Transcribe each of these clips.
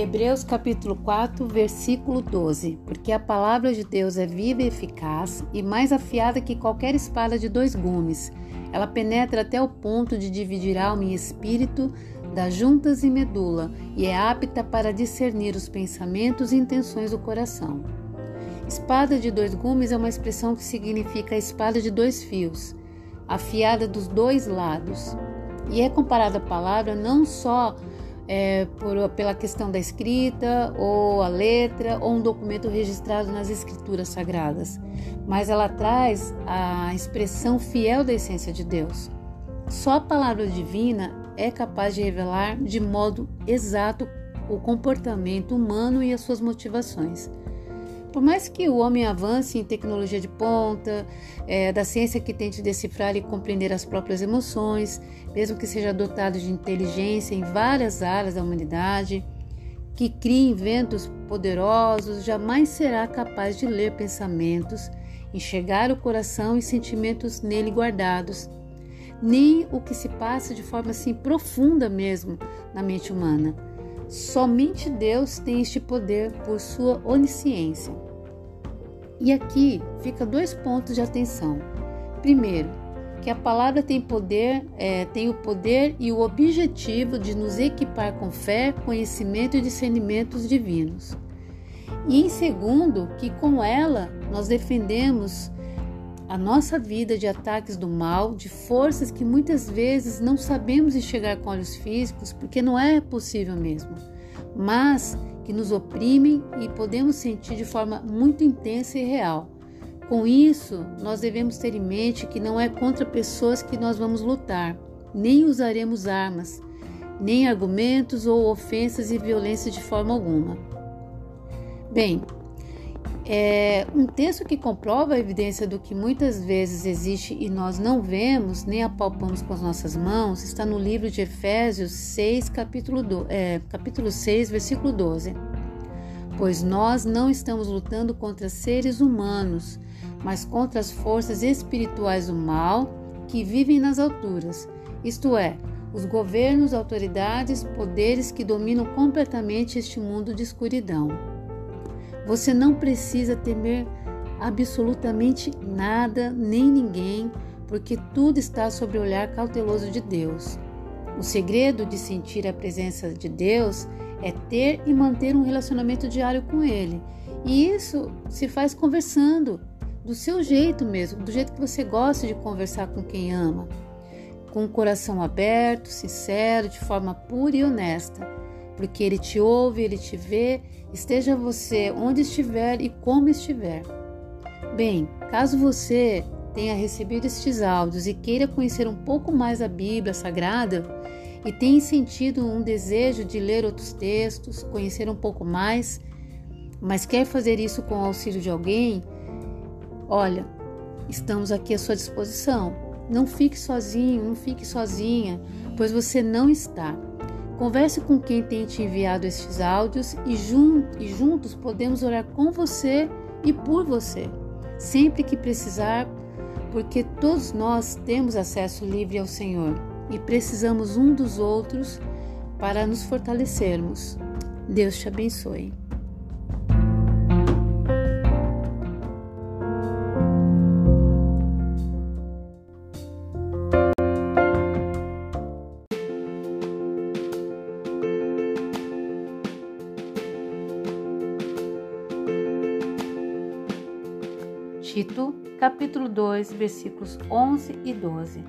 Hebreus capítulo 4, versículo 12. Porque a palavra de Deus é viva e eficaz e mais afiada que qualquer espada de dois gumes. Ela penetra até o ponto de dividir alma e espírito, das juntas e medula, e é apta para discernir os pensamentos e intenções do coração. Espada de dois gumes é uma expressão que significa espada de dois fios, afiada dos dois lados. E é comparada a palavra não só é, por, pela questão da escrita, ou a letra, ou um documento registrado nas escrituras sagradas, mas ela traz a expressão fiel da essência de Deus. Só a palavra divina é capaz de revelar de modo exato o comportamento humano e as suas motivações. Por mais que o homem avance em tecnologia de ponta, é, da ciência que tente decifrar e compreender as próprias emoções, mesmo que seja dotado de inteligência em várias áreas da humanidade, que crie inventos poderosos, jamais será capaz de ler pensamentos, enxergar o coração e sentimentos nele guardados, nem o que se passa de forma assim profunda mesmo na mente humana. Somente Deus tem este poder por sua onisciência. E aqui fica dois pontos de atenção. Primeiro, que a palavra tem poder, é, tem o poder e o objetivo de nos equipar com fé, conhecimento e discernimentos divinos. E em segundo, que com ela nós defendemos a nossa vida de ataques do mal, de forças que muitas vezes não sabemos enxergar com olhos físicos, porque não é possível mesmo, mas que nos oprimem e podemos sentir de forma muito intensa e real. Com isso, nós devemos ter em mente que não é contra pessoas que nós vamos lutar, nem usaremos armas, nem argumentos ou ofensas e violência de forma alguma. Bem, é, um texto que comprova a evidência do que muitas vezes existe e nós não vemos, nem apalpamos com as nossas mãos, está no livro de Efésios 6, capítulo, do, é, capítulo 6, versículo 12. Pois nós não estamos lutando contra seres humanos, mas contra as forças espirituais do mal que vivem nas alturas, isto é, os governos, autoridades, poderes que dominam completamente este mundo de escuridão. Você não precisa temer absolutamente nada nem ninguém, porque tudo está sob o olhar cauteloso de Deus. O segredo de sentir a presença de Deus é ter e manter um relacionamento diário com Ele. E isso se faz conversando, do seu jeito mesmo, do jeito que você gosta de conversar com quem ama, com o coração aberto, sincero, de forma pura e honesta porque Ele te ouve, Ele te vê, esteja você onde estiver e como estiver. Bem, caso você tenha recebido estes áudios e queira conhecer um pouco mais a Bíblia Sagrada e tenha sentido um desejo de ler outros textos, conhecer um pouco mais, mas quer fazer isso com o auxílio de alguém, olha, estamos aqui à sua disposição. Não fique sozinho, não fique sozinha, pois você não está. Converse com quem tem te enviado estes áudios e, jun e juntos podemos orar com você e por você, sempre que precisar, porque todos nós temos acesso livre ao Senhor e precisamos um dos outros para nos fortalecermos. Deus te abençoe. Tito, capítulo 2, versículos 11 e 12.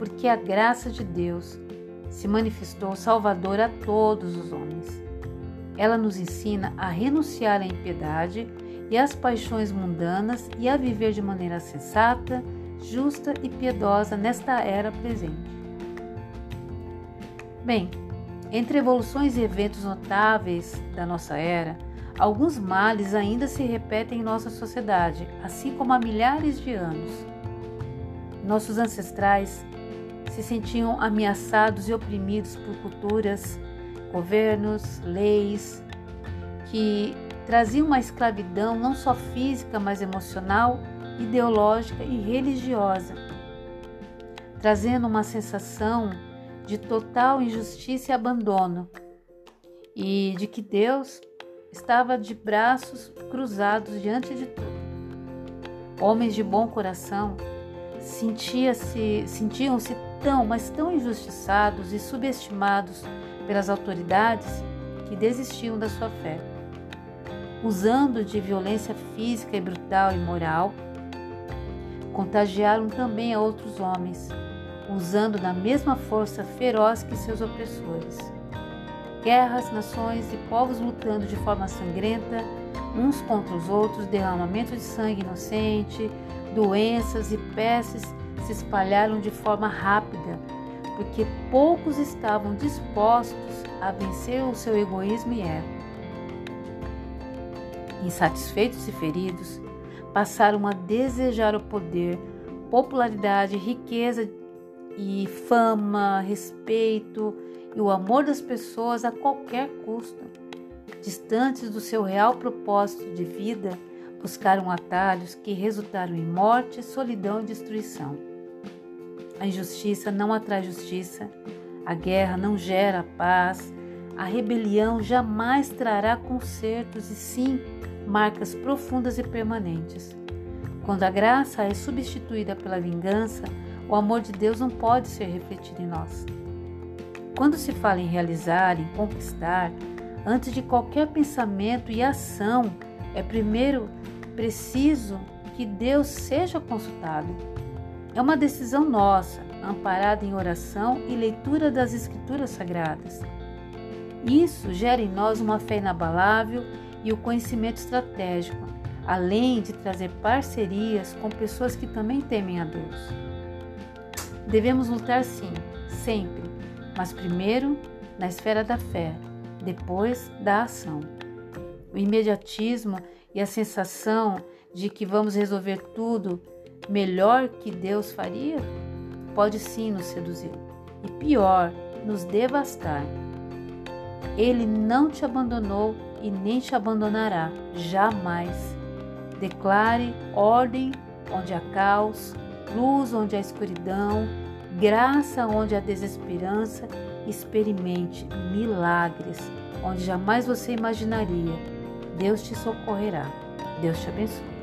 Porque a graça de Deus se manifestou salvadora a todos os homens. Ela nos ensina a renunciar à impiedade e às paixões mundanas e a viver de maneira sensata, justa e piedosa nesta era presente. Bem, entre evoluções e eventos notáveis da nossa era, Alguns males ainda se repetem em nossa sociedade, assim como há milhares de anos. Nossos ancestrais se sentiam ameaçados e oprimidos por culturas, governos, leis que traziam uma escravidão não só física, mas emocional, ideológica e religiosa, trazendo uma sensação de total injustiça e abandono e de que Deus estava de braços cruzados diante de tudo. Homens de bom coração sentia-se, sentiam-se tão, mas tão injustiçados e subestimados pelas autoridades que desistiam da sua fé. Usando de violência física e brutal e moral, contagiaram também a outros homens, usando da mesma força feroz que seus opressores. Guerras, nações e povos lutando de forma sangrenta uns contra os outros, derramamento de sangue inocente, doenças e pestes se espalharam de forma rápida, porque poucos estavam dispostos a vencer o seu egoísmo e erro. Insatisfeitos e feridos, passaram a desejar o poder, popularidade, riqueza e fama, respeito e o amor das pessoas a qualquer custo. Distantes do seu real propósito de vida, buscaram atalhos que resultaram em morte, solidão e destruição. A injustiça não atrai justiça, a guerra não gera paz, a rebelião jamais trará consertos e sim marcas profundas e permanentes. Quando a graça é substituída pela vingança, o amor de Deus não pode ser refletido em nós. Quando se fala em realizar, em conquistar, antes de qualquer pensamento e ação, é primeiro preciso que Deus seja consultado. É uma decisão nossa, amparada em oração e leitura das Escrituras Sagradas. Isso gera em nós uma fé inabalável e o conhecimento estratégico, além de trazer parcerias com pessoas que também temem a Deus. Devemos lutar sim, sempre, mas primeiro na esfera da fé, depois da ação. O imediatismo e a sensação de que vamos resolver tudo melhor que Deus faria pode sim nos seduzir e pior, nos devastar. Ele não te abandonou e nem te abandonará, jamais. Declare ordem onde há caos, luz onde há escuridão, graça onde há desesperança, experimente milagres onde jamais você imaginaria. Deus te socorrerá. Deus te abençoe.